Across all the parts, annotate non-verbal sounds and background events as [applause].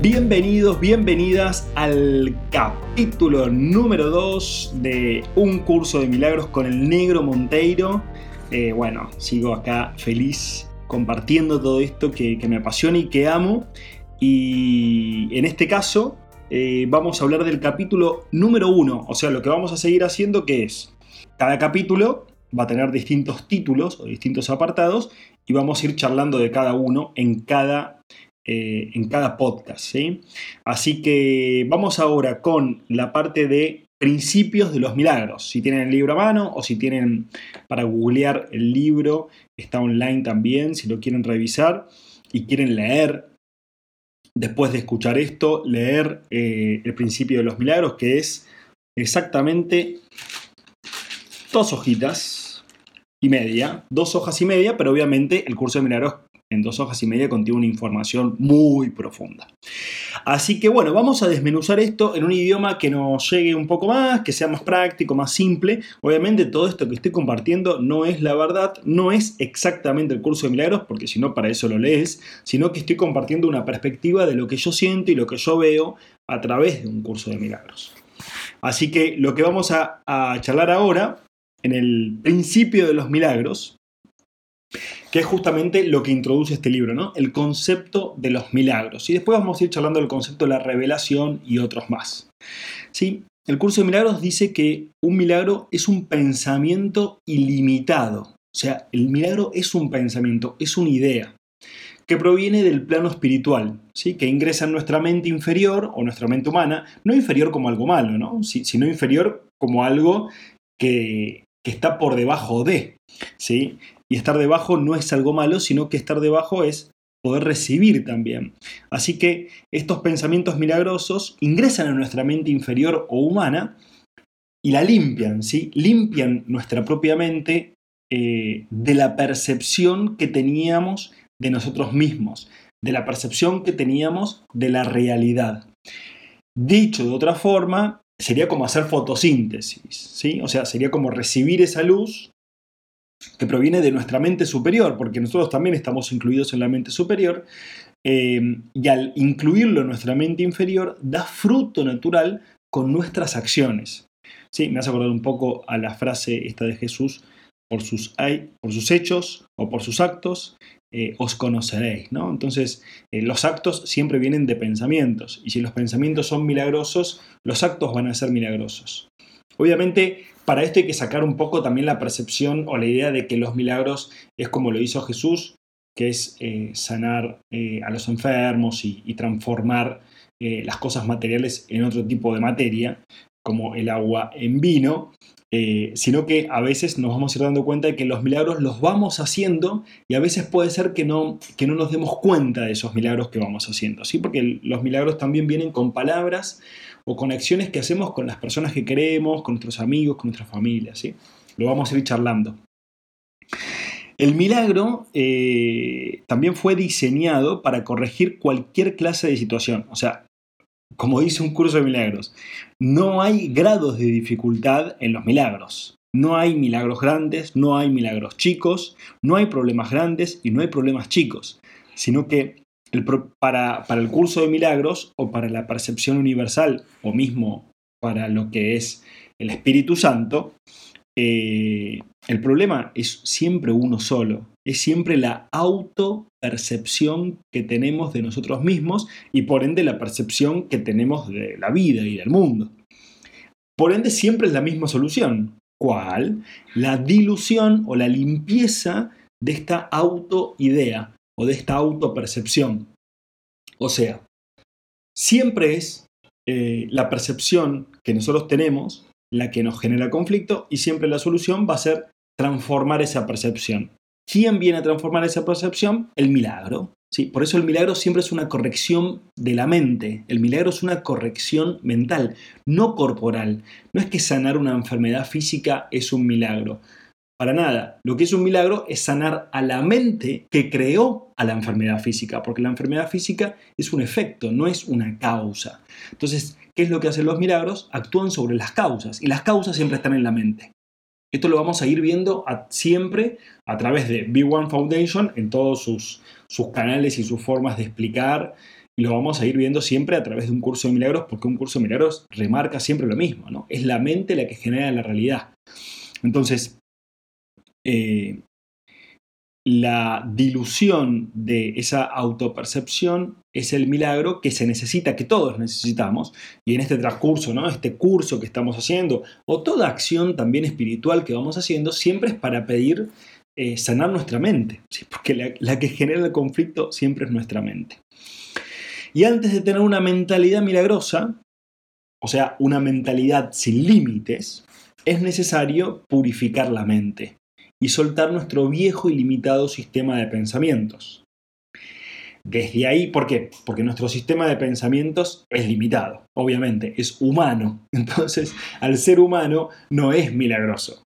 Bienvenidos, bienvenidas al capítulo número 2 de Un curso de milagros con el negro Monteiro. Eh, bueno, sigo acá feliz compartiendo todo esto que, me apasiona y que amo. Y en este caso eh, vamos a hablar del capítulo número 1, o sea, lo que vamos a seguir haciendo que es, cada capítulo va a tener distintos títulos o distintos apartados y vamos a ir charlando de cada uno en cada eh, en cada podcast. ¿sí? Así que vamos ahora con la parte de principios de los milagros. Si tienen el libro a mano o si tienen para googlear el libro, está online también, si lo quieren revisar y quieren leer. Después de escuchar esto, leer eh, el principio de los milagros, que es exactamente dos hojitas y media, dos hojas y media, pero obviamente el curso de milagros en dos hojas y media contiene una información muy profunda. Así que bueno, vamos a desmenuzar esto en un idioma que nos llegue un poco más, que sea más práctico, más simple. Obviamente todo esto que estoy compartiendo no es la verdad, no es exactamente el curso de milagros, porque si no para eso lo lees, sino que estoy compartiendo una perspectiva de lo que yo siento y lo que yo veo a través de un curso de milagros. Así que lo que vamos a, charlar ahora, en el principio de los milagros, que es justamente lo que introduce este libro, ¿no? El concepto de los milagros. Y después vamos a ir charlando del concepto de la revelación y otros más. ¿Sí? El curso de milagros dice que un milagro es un pensamiento ilimitado. O sea, el milagro es un pensamiento, es una idea que proviene del plano espiritual, ¿sí? que ingresa en nuestra mente inferior o nuestra mente humana, no inferior como algo malo, ¿no? sino inferior como algo que, que está por debajo de. ¿sí? Y estar debajo no es algo malo, sino que estar debajo es poder recibir también. Así que estos pensamientos milagrosos ingresan a nuestra mente inferior o humana y la limpian, ¿sí? Limpian nuestra propia mente eh, de la percepción que teníamos de nosotros mismos, de la percepción que teníamos de la realidad. Dicho de otra forma, sería como hacer fotosíntesis, ¿sí? O sea, sería como recibir esa luz que proviene de nuestra mente superior, porque nosotros también estamos incluidos en la mente superior, eh, y al incluirlo en nuestra mente inferior, da fruto natural con nuestras acciones. ¿Sí? Me hace acordar un poco a la frase esta de Jesús, por sus, por sus hechos o por sus actos, eh, os conoceréis. ¿no? Entonces, eh, los actos siempre vienen de pensamientos, y si los pensamientos son milagrosos, los actos van a ser milagrosos. Obviamente, para esto hay que sacar un poco también la percepción o la idea de que los milagros es como lo hizo Jesús, que es eh, sanar eh, a los enfermos y, transformar eh, las cosas materiales en otro tipo de materia, como el agua en vino, sino que a veces nos vamos a ir dando cuenta de que los milagros los vamos haciendo y a veces puede ser que no, que no nos demos cuenta de esos milagros que vamos haciendo, ¿sí? porque los milagros también vienen con palabras o conexiones que hacemos con las personas que queremos, con nuestros amigos, con nuestra familia. ¿sí? Lo vamos a ir charlando. El milagro eh, también fue diseñado para corregir cualquier clase de situación. O sea, como dice un curso de milagros, no hay grados de dificultad en los milagros. No hay milagros grandes, no hay milagros chicos, no hay problemas grandes y no hay problemas chicos, sino que para, el curso de milagros o para la percepción universal o mismo para lo que es el Espíritu Santo, eh, el problema es siempre uno solo, es siempre la autopercepción que tenemos de nosotros mismos y por ende la percepción que tenemos de la vida y del mundo. Por ende siempre es la misma solución. ¿Cuál? La dilución o la limpieza de esta autoidea, o de esta autopercepción. O sea, siempre es eh, la percepción que nosotros tenemos la que nos genera conflicto y siempre la solución va a ser transformar esa percepción. ¿Quién viene a transformar esa percepción? El milagro. ¿sí? Por eso el milagro siempre es una corrección de la mente. El milagro es una corrección mental, no corporal. No es que sanar una enfermedad física es un milagro. Para nada. Lo que es un milagro es sanar a la mente que creó a la enfermedad física, porque la enfermedad física es un efecto, no es una causa. Entonces, ¿qué es lo que hacen los milagros? Actúan sobre las causas, y las causas siempre están en la mente. Esto lo vamos a ir viendo siempre a través de B1 Foundation en todos sus, sus canales y sus formas de explicar. Y lo vamos a ir viendo siempre a través de un curso de milagros, porque un curso de milagros remarca siempre lo mismo, ¿no? Es la mente la que genera la realidad. Entonces, eh, la dilución de esa autopercepción es el milagro que se necesita, que todos necesitamos. Y en este transcurso, ¿no? este curso que estamos haciendo, o toda acción también espiritual que vamos haciendo, siempre es para pedir eh, sanar nuestra mente, porque la, la que genera el conflicto siempre es nuestra mente. Y antes de tener una mentalidad milagrosa, o sea, una mentalidad sin límites, es necesario purificar la mente y soltar nuestro viejo y limitado sistema de pensamientos. Desde ahí, ¿por qué? Porque nuestro sistema de pensamientos es limitado, obviamente, es humano. [laughs] Entonces, al ser humano no es milagroso.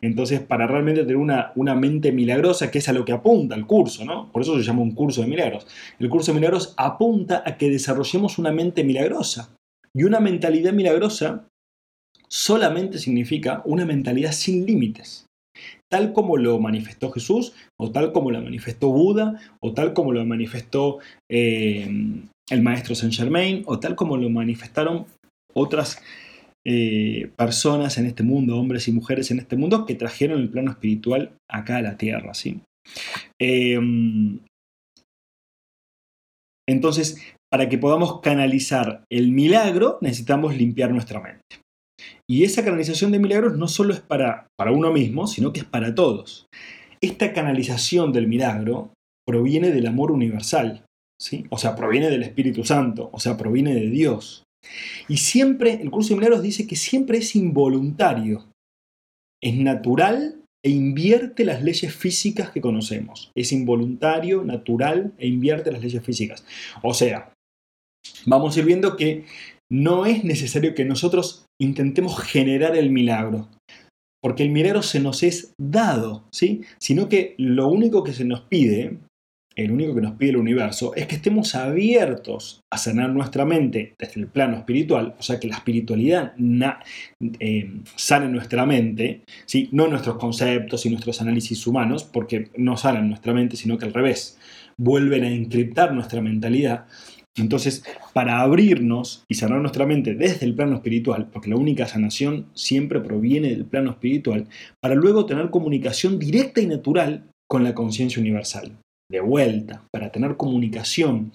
Entonces, para realmente tener una, una, mente milagrosa, que es a lo que apunta el curso, ¿no? Por eso se llama un curso de milagros. El curso de milagros apunta a que desarrollemos una mente milagrosa. Y una mentalidad milagrosa solamente significa una mentalidad sin límites tal como lo manifestó Jesús, o tal como lo manifestó Buda, o tal como lo manifestó eh, el maestro Saint Germain, o tal como lo manifestaron otras eh, personas en este mundo, hombres y mujeres en este mundo, que trajeron el plano espiritual acá a la tierra. ¿sí? Em, entonces, para que podamos canalizar el milagro, necesitamos limpiar nuestra mente. Y esa canalización de milagros no solo es para, para uno mismo, sino que es para todos. Esta canalización del milagro proviene del amor universal, ¿sí? o sea, proviene del Espíritu Santo, o sea, proviene de Dios. Y siempre, el curso de milagros dice que siempre es involuntario, es natural e invierte las leyes físicas que conocemos. Es involuntario, natural e invierte las leyes físicas. O sea, vamos a ir viendo que no es necesario que nosotros intentemos generar el milagro, porque el milagro se nos es dado, ¿sí? Sino que lo único que se nos pide, el único que nos pide el universo, es que estemos abiertos a sanar nuestra mente desde el plano espiritual, o sea, que la espiritualidad eh, sane nuestra mente, ¿sí? no nuestros conceptos y nuestros análisis humanos, porque no sanan nuestra mente, sino que al revés, vuelven a encriptar nuestra mentalidad entonces, para abrirnos y sanar nuestra mente desde el plano espiritual, porque la única sanación siempre proviene del plano espiritual, para luego tener comunicación directa y natural con la conciencia universal. De vuelta, para tener comunicación.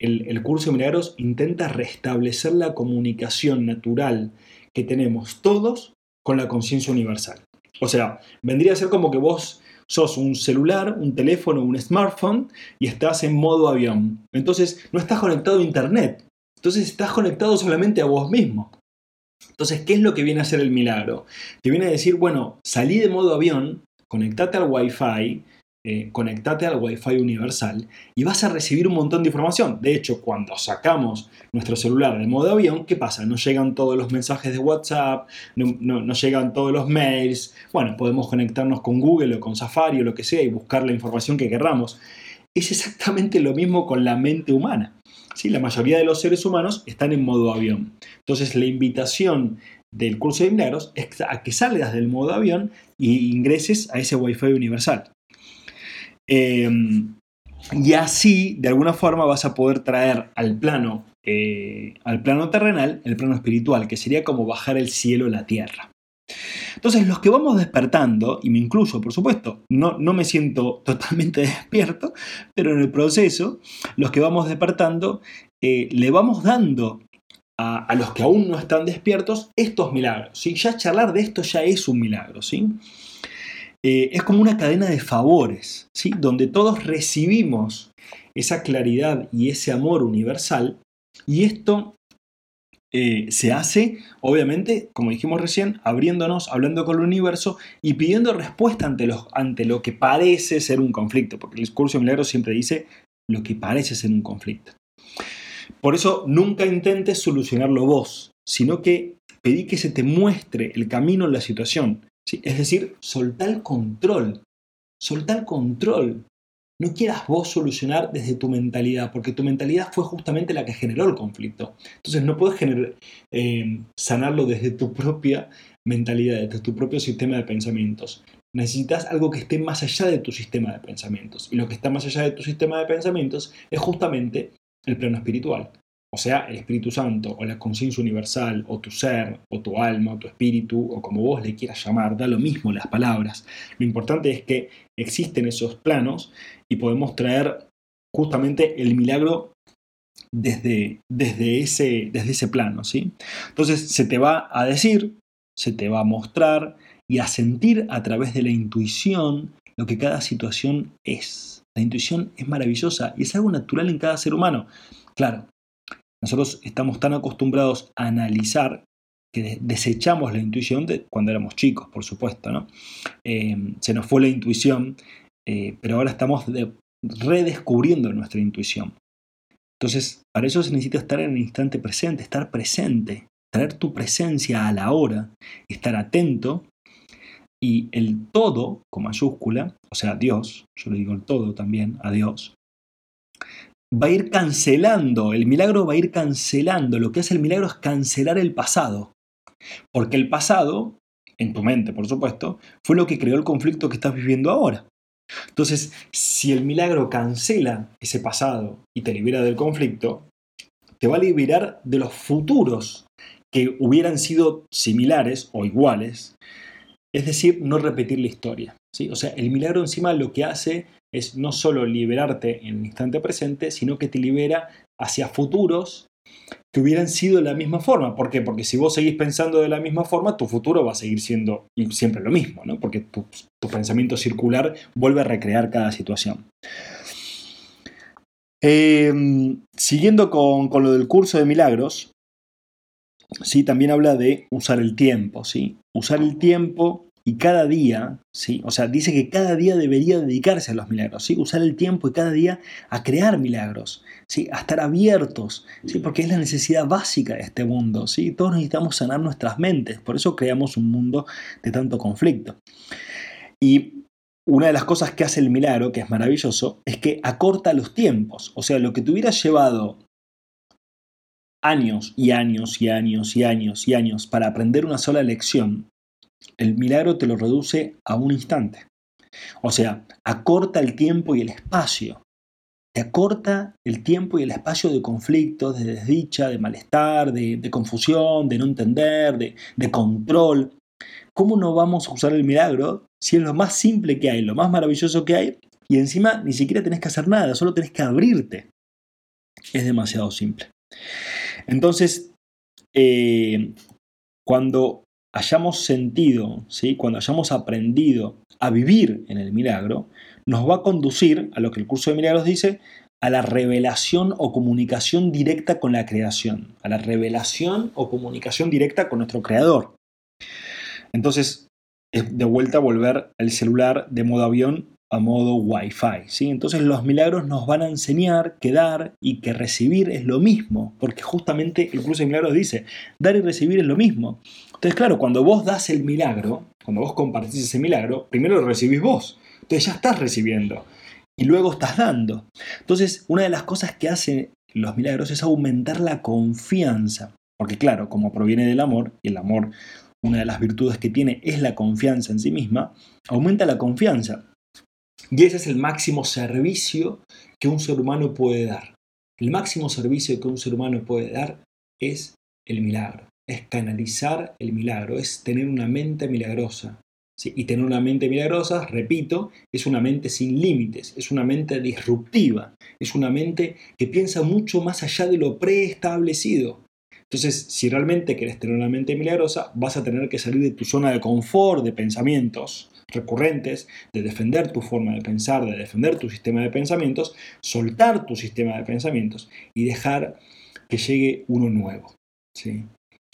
El, curso de milagros intenta restablecer la comunicación natural que tenemos todos con la conciencia universal. O sea, vendría a ser como que vos sos un celular, un teléfono, un smartphone y estás en modo avión. Entonces no estás conectado a internet. Entonces estás conectado solamente a vos mismo. Entonces, ¿qué es lo que viene a hacer el milagro? Te viene a decir, bueno, salí de modo avión, conectate al Wi-Fi, eh, conectate al Wi-Fi universal y vas a recibir un montón de información. De hecho, cuando sacamos nuestro celular de modo avión, ¿qué pasa? No llegan todos los mensajes de WhatsApp, no, llegan todos los mails. Bueno, podemos conectarnos con Google o con Safari o lo que sea y buscar la información que querramos. Es exactamente lo mismo con la mente humana. ¿sí? La mayoría de los seres humanos están en modo avión. Entonces, la invitación del curso de milagros es a que salgas del modo avión y ingreses a ese Wi-Fi universal. Em, y así, de alguna forma, vas a poder traer al plano, eh, al plano terrenal, el plano espiritual, que sería como bajar el cielo a la tierra. Entonces, los que vamos despertando, y me incluyo, por supuesto, no, no me siento [laughs] totalmente despierto, pero en el proceso, los que vamos despertando, eh, le vamos dando a, a, los que aún no están despiertos estos milagros. ¿sí? Ya charlar de esto ya es un milagro. ¿sí? Eh, es como una cadena de favores, ¿sí? donde todos recibimos esa claridad y ese amor universal, y esto eh, se hace, obviamente, como dijimos recién, abriéndonos, hablando con el universo y pidiendo respuesta ante, ante lo que parece ser un conflicto, porque el discurso de milagros siempre dice, lo que parece ser un conflicto. Por eso nunca intentes solucionarlo vos, sino que pedí que se te muestre el camino en la situación. Es decir, soltá el control. Soltá el control. No quieras vos solucionar desde tu mentalidad, porque tu mentalidad fue justamente la que generó el conflicto. Entonces no puedes eh, sanarlo desde tu propia mentalidad, desde tu propio sistema de pensamientos. Necesitas algo que esté más allá de tu sistema de pensamientos. Y lo que está más allá de tu sistema de pensamientos es justamente el plano espiritual. O sea, el Espíritu Santo, o la conciencia universal, o tu ser, o tu alma, o tu espíritu, o como vos le quieras llamar, da lo mismo las palabras. Lo importante es que existen esos planos y podemos traer justamente el milagro desde, desde, ese, desde ese plano. ¿sí? Entonces se te va a decir, se te va a mostrar y a sentir a través de la intuición lo que cada situación es. La intuición es maravillosa y es algo natural en cada ser humano. Claro, nosotros estamos tan acostumbrados a analizar que desechamos la intuición de cuando éramos chicos, por supuesto. ¿no? Eh, se nos fue la intuición, eh, pero ahora estamos redescubriendo nuestra intuición. Entonces, para eso se necesita estar en el instante presente, estar presente, traer tu presencia a la hora, estar atento y el todo, con mayúscula, o sea, Dios, yo le digo el todo también, a Dios, va a ir cancelando, el milagro va a ir cancelando, lo que hace el milagro es cancelar el pasado, porque el pasado, en tu mente por supuesto, fue lo que creó el conflicto que estás viviendo ahora. Entonces, si el milagro cancela ese pasado y te libera del conflicto, te va a liberar de los futuros que hubieran sido similares o iguales, es decir, no repetir la historia. O sea, el milagro encima lo que hace es no solo liberarte en el instante presente, sino que te libera hacia futuros que hubieran sido de la misma forma. ¿Por qué? Porque si vos seguís pensando de la misma forma, tu futuro va a seguir siendo siempre lo mismo, ¿no? Porque tu, pensamiento circular vuelve a recrear cada situación. Em, siguiendo con, con, lo del curso de milagros, ¿sí? también habla de usar el tiempo. ¿sí? Usar el tiempo y cada día, ¿sí? o sea, dice que cada día debería dedicarse a los milagros, ¿sí? usar el tiempo y cada día a crear milagros, ¿sí? a estar abiertos, ¿sí? porque es la necesidad básica de este mundo. ¿sí? Todos necesitamos sanar nuestras mentes, por eso creamos un mundo de tanto conflicto. Y una de las cosas que hace el milagro, que es maravilloso, es que acorta los tiempos. O sea, lo que te hubiera llevado años y años y años y años y años para aprender una sola lección, el milagro te lo reduce a un instante. O sea, acorta el tiempo y el espacio. Te acorta el tiempo y el espacio de conflictos, de desdicha, de malestar, de, confusión, de no entender, de, control. ¿Cómo no vamos a usar el milagro si es lo más simple que hay, lo más maravilloso que hay? Y encima ni siquiera tenés que hacer nada, solo tenés que abrirte. Es demasiado simple. Entonces, eh, cuando hayamos sentido, ¿sí? cuando hayamos aprendido a vivir en el milagro, nos va a conducir a lo que el curso de milagros dice, a la revelación o comunicación directa con la creación, a la revelación o comunicación directa con nuestro creador. Entonces, es de vuelta volver el celular de modo avión a modo Wi-Fi. ¿sí? Entonces los milagros nos van a enseñar que dar y que recibir es lo mismo, porque justamente el curso de milagros dice, dar y recibir es lo mismo. Entonces, claro, cuando vos das el milagro, cuando vos compartís ese milagro, primero lo recibís vos. Entonces ya estás recibiendo y luego estás dando. Entonces, una de las cosas que hacen los milagros es aumentar la confianza. Porque claro, como proviene del amor, y el amor, una de las virtudes que tiene es la confianza en sí misma, aumenta la confianza. Y ese es el máximo servicio que un ser humano puede dar. El máximo servicio que un ser humano puede dar es el milagro, es canalizar el milagro, es tener una mente milagrosa. Y tener una mente milagrosa, repito, es una mente sin límites, es una mente disruptiva, es una mente que piensa mucho más allá de lo preestablecido. Entonces, si realmente querés tener una mente milagrosa, vas a tener que salir de tu zona de confort de pensamientos, recurrentes de defender tu forma de pensar, de defender tu sistema de pensamientos, soltar tu sistema de pensamientos y dejar que llegue uno nuevo. ¿sí?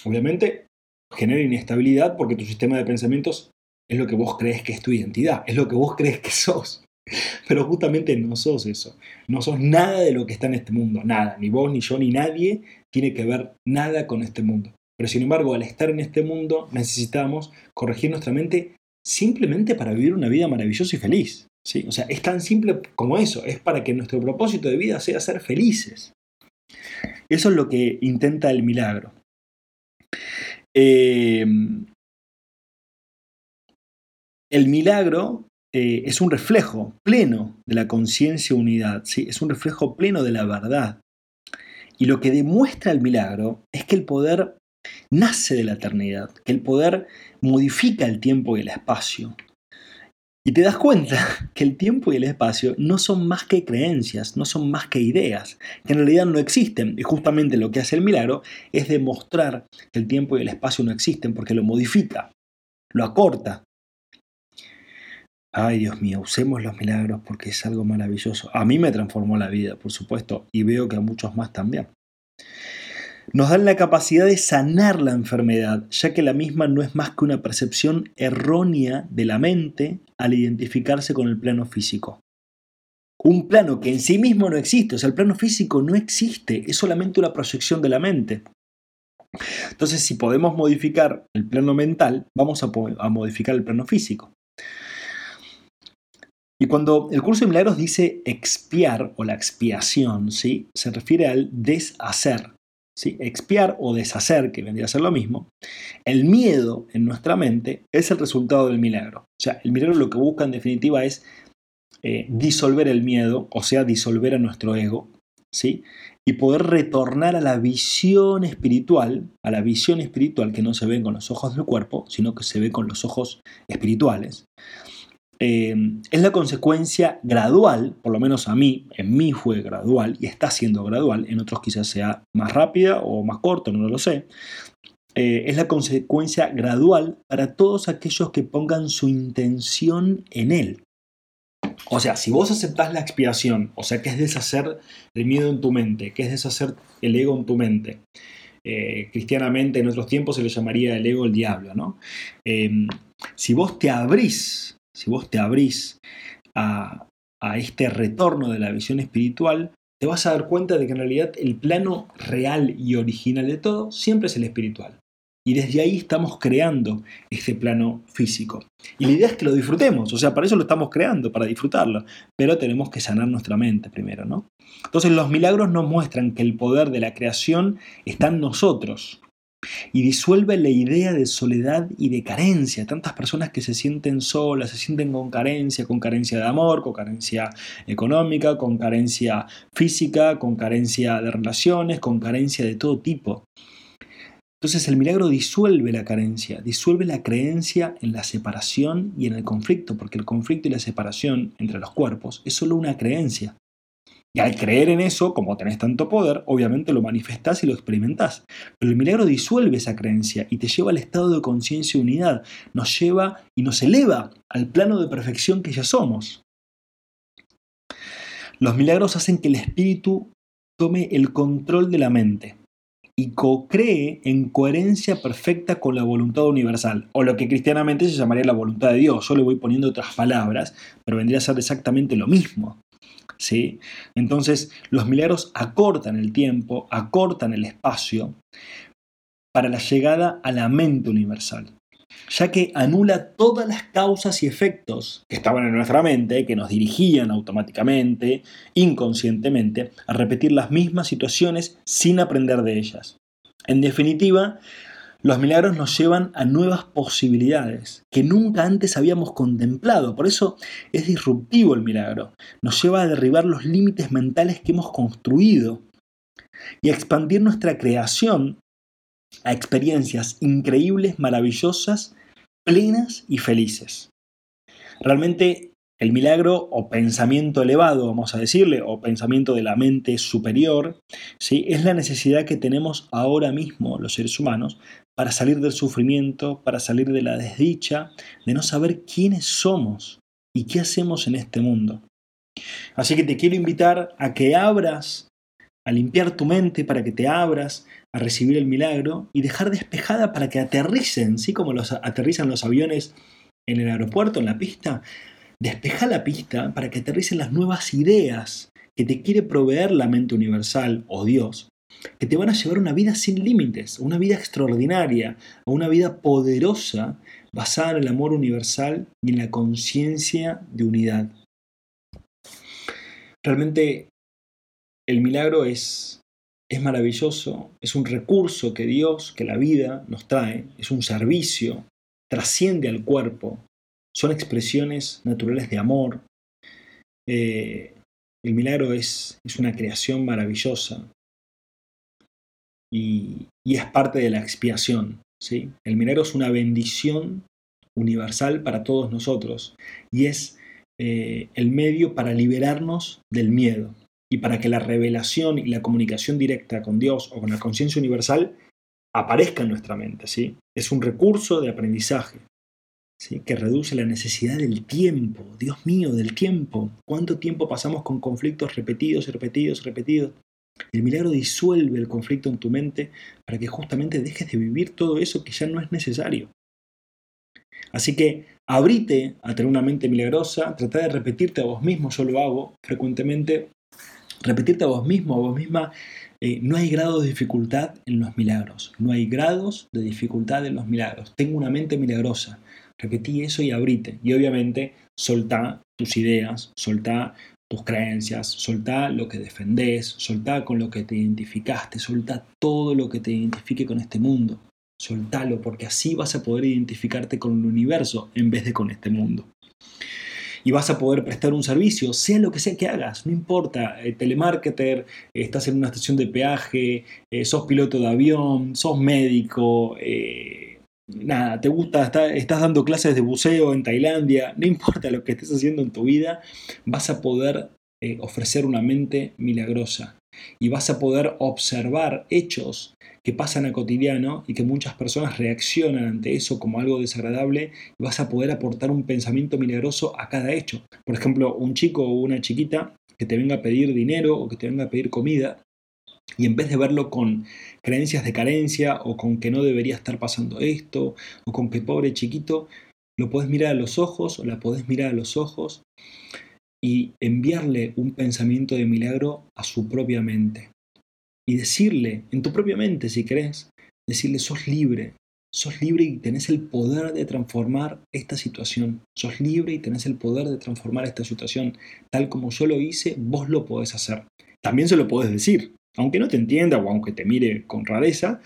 Obviamente genera inestabilidad porque tu sistema de pensamientos es lo que vos crees que es tu identidad, es lo que vos crees que sos. [laughs] Pero justamente no sos eso. No sos nada de lo que está en este mundo. Nada. Ni vos, ni yo, ni nadie tiene que ver nada con este mundo. Pero sin embargo, al estar en este mundo, necesitamos corregir nuestra mente simplemente para vivir una vida maravillosa y feliz. ¿sí? O sea, es tan simple como eso. Es para que nuestro propósito de vida sea ser felices. Eso es lo que intenta el milagro. Eh, el milagro eh, es un reflejo pleno de la conciencia unidad, ¿sí? es un reflejo pleno de la verdad. Y lo que demuestra el milagro es que el poder nace de la eternidad, que el poder modifica el tiempo y el espacio. Y te das cuenta [laughs] que el tiempo y el espacio no son más que creencias, no son más que ideas, que en realidad no existen. Y justamente lo que hace el milagro es demostrar que el tiempo y el espacio no existen porque lo modifica, lo acorta, Ay, Dios mío, usemos los milagros porque es algo maravilloso. A mí me transformó la vida, por supuesto, y veo que a muchos más también. Nos dan la capacidad de sanar la enfermedad, ya que la misma no es más que una percepción errónea de la mente al identificarse con el plano físico. Un plano que en sí mismo no existe, o sea, el plano físico no existe, es solamente una proyección de la mente. Entonces, si podemos modificar el plano mental, vamos a, modificar el plano físico. Y cuando el curso de milagros dice expiar o la expiación, ¿sí? se refiere al deshacer. ¿Sí? Expiar o deshacer, que vendría a ser lo mismo. El miedo en nuestra mente es el resultado del milagro. O sea, el milagro lo que busca en definitiva es eh, disolver el miedo, o sea, disolver a nuestro ego, ¿sí? y poder retornar a la visión espiritual, a la visión espiritual que no se ve con los ojos del cuerpo, sino que se ve con los ojos espirituales. Eh, es la consecuencia gradual, por lo menos a mí, en mí fue gradual y está siendo gradual, en otros quizás sea más rápida o más corto, no lo sé. Eh, es la consecuencia gradual para todos aquellos que pongan su intención en él. O sea, si vos aceptás la expiación, o sea, que es deshacer el miedo en tu mente, que es deshacer el ego en tu mente, eh, cristianamente en otros tiempos se le llamaría el ego el diablo, ¿no? si vos te abrís si vos te abrís a, este retorno de la visión espiritual, te vas a dar cuenta de que en realidad el plano real y original de todo siempre es el espiritual. Y desde ahí estamos creando este plano físico. Y la idea es que lo disfrutemos, o sea, para eso lo estamos creando, para disfrutarlo. Pero tenemos que sanar nuestra mente primero, ¿no? Entonces los milagros nos muestran que el poder de la creación está en nosotros y disuelve la idea de soledad y de carencia. Tantas personas que se sienten solas, se sienten con carencia, con carencia de amor, con carencia económica, con carencia física, con carencia de relaciones, con carencia de todo tipo. Entonces el milagro disuelve la carencia, disuelve la creencia en la separación y en el conflicto, porque el conflicto y la separación entre los cuerpos es solo una creencia. Y al creer en eso, como tenés tanto poder, obviamente lo manifestás y lo experimentás. Pero el milagro disuelve esa creencia y te lleva al estado de conciencia y unidad. Nos lleva y nos eleva al plano de perfección que ya somos. Los milagros hacen que el espíritu tome el control de la mente y co-cree en coherencia perfecta con la voluntad universal, o lo que cristianamente se llamaría la voluntad de Dios. Yo le voy poniendo otras palabras, pero vendría a ser exactamente lo mismo. ¿Sí? Entonces, los milagros acortan el tiempo, acortan el espacio para la llegada a la mente universal, ya que anula todas las causas y efectos que estaban en nuestra mente, que nos dirigían automáticamente, inconscientemente, a repetir las mismas situaciones sin aprender de ellas. En definitiva, los milagros nos llevan a nuevas posibilidades que nunca antes habíamos contemplado. Por eso es disruptivo el milagro. Nos lleva a derribar los límites mentales que hemos construido y a expandir nuestra creación a experiencias increíbles, maravillosas, plenas y felices. Realmente el milagro o pensamiento elevado, vamos a decirle, o pensamiento de la mente superior, ¿sí? es la necesidad que tenemos ahora mismo los seres humanos para salir del sufrimiento, para salir de la desdicha, de no saber quiénes somos y qué hacemos en este mundo. Así que te quiero invitar a que abras, a limpiar tu mente para que te abras a recibir el milagro y dejar despejada para que aterricen, ¿sí? como los aterrizan los aviones en el aeropuerto, en la pista, despeja la pista para que aterricen las nuevas ideas que te quiere proveer la mente universal o Dios, que te van a llevar a una vida sin límites, a una vida extraordinaria, a una vida poderosa basada en el amor universal y en la conciencia de unidad. Realmente el milagro es, es maravilloso, es un recurso que Dios, que la vida nos trae, es un servicio, trasciende al cuerpo, son expresiones naturales de amor. Eh, el milagro es, es, una creación maravillosa y, es parte de la expiación. ¿sí? El milagro es una bendición universal para todos nosotros y es eh, el medio para liberarnos del miedo y para que la revelación y la comunicación directa con Dios o con la conciencia universal aparezca en nuestra mente. ¿sí? Es un recurso de aprendizaje que reduce la necesidad del tiempo. Dios mío, del tiempo. ¿Cuánto tiempo pasamos con conflictos repetidos, repetidos, repetidos? El milagro disuelve el conflicto en tu mente para que justamente dejes de vivir todo eso que ya no es necesario. Así que abrite a tener una mente milagrosa, trata de repetirte a vos mismo, yo lo hago frecuentemente, repetirte a vos mismo, a vos misma, eh, no hay grado de dificultad en los milagros, no hay grados de dificultad en los milagros. Tengo una mente milagrosa, Repetí eso y abrite. Y obviamente soltá tus ideas, soltá tus creencias, soltá lo que defendés, soltá con lo que te identificaste, soltá todo lo que te identifique con este mundo. Soltalo porque así vas a poder identificarte con el universo en vez de con este mundo. Y vas a poder prestar un servicio, sea lo que sea que hagas, no importa, eh, telemarketer, estás en una estación de peaje, eh, sos piloto de avión, sos médico, eh, nada, te gusta, estás dando clases de buceo en Tailandia, [laughs] no importa lo que estés haciendo en tu vida, vas a poder eh, ofrecer una mente milagrosa y vas a poder observar hechos que pasan a cotidiano y que muchas personas reaccionan ante eso como algo desagradable y vas a poder aportar un pensamiento milagroso a cada hecho. Por ejemplo, un chico o una chiquita que te venga a pedir dinero o que te venga a pedir comida y en vez de verlo con creencias de carencia o con que no debería estar pasando esto o con que pobre chiquito, lo podés mirar a los ojos o la podés mirar a los ojos y enviarle un pensamiento de milagro a su propia mente. Y decirle, en tu propia mente si querés, decirle, sos libre, sos libre y tenés el poder de transformar esta situación. Sos libre y tenés el poder de transformar esta situación. Tal como yo lo hice, vos lo podés hacer. También se lo podés decir aunque no te entienda o aunque te mire con rareza,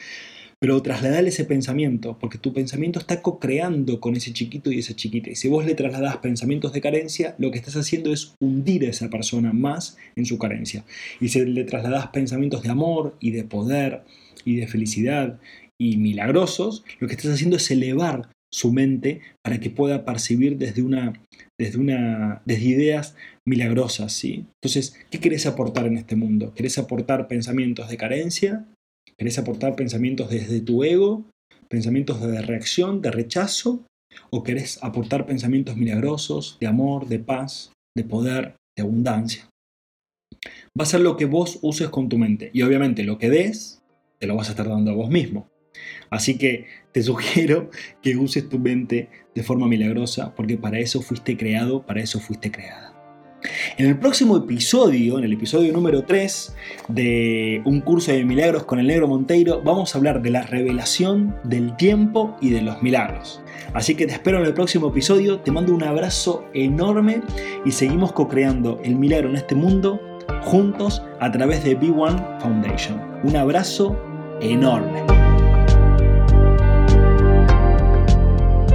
pero trasladale ese pensamiento, porque tu pensamiento está co-creando con ese chiquito y esa chiquita. Y si vos le trasladás pensamientos de carencia, lo que estás haciendo es hundir a esa persona más en su carencia. Y si le trasladás pensamientos de amor y de poder y de felicidad y milagrosos, lo que estás haciendo es elevar su mente para que pueda percibir desde una desde una desde ideas milagrosas, ¿sí? Entonces, ¿qué querés aportar en este mundo? ¿Querés aportar pensamientos de carencia? ¿Querés aportar pensamientos desde tu ego? ¿Pensamientos de reacción, de rechazo? ¿O querés aportar pensamientos milagrosos, de amor, de paz, de poder, de abundancia? Va a ser lo que vos uses con tu mente. Y obviamente lo que des, te lo vas a estar dando a vos mismo. Así que te sugiero que uses tu mente de forma milagrosa porque para eso fuiste creado, para eso fuiste creada. En el próximo episodio, en el episodio número 3 de Un curso de milagros con el negro Monteiro, vamos a hablar de la revelación del tiempo y de los milagros. Así que te espero en el próximo episodio, te mando un abrazo enorme y seguimos co-creando el milagro en este mundo juntos a través de B1 Foundation. Un abrazo enorme.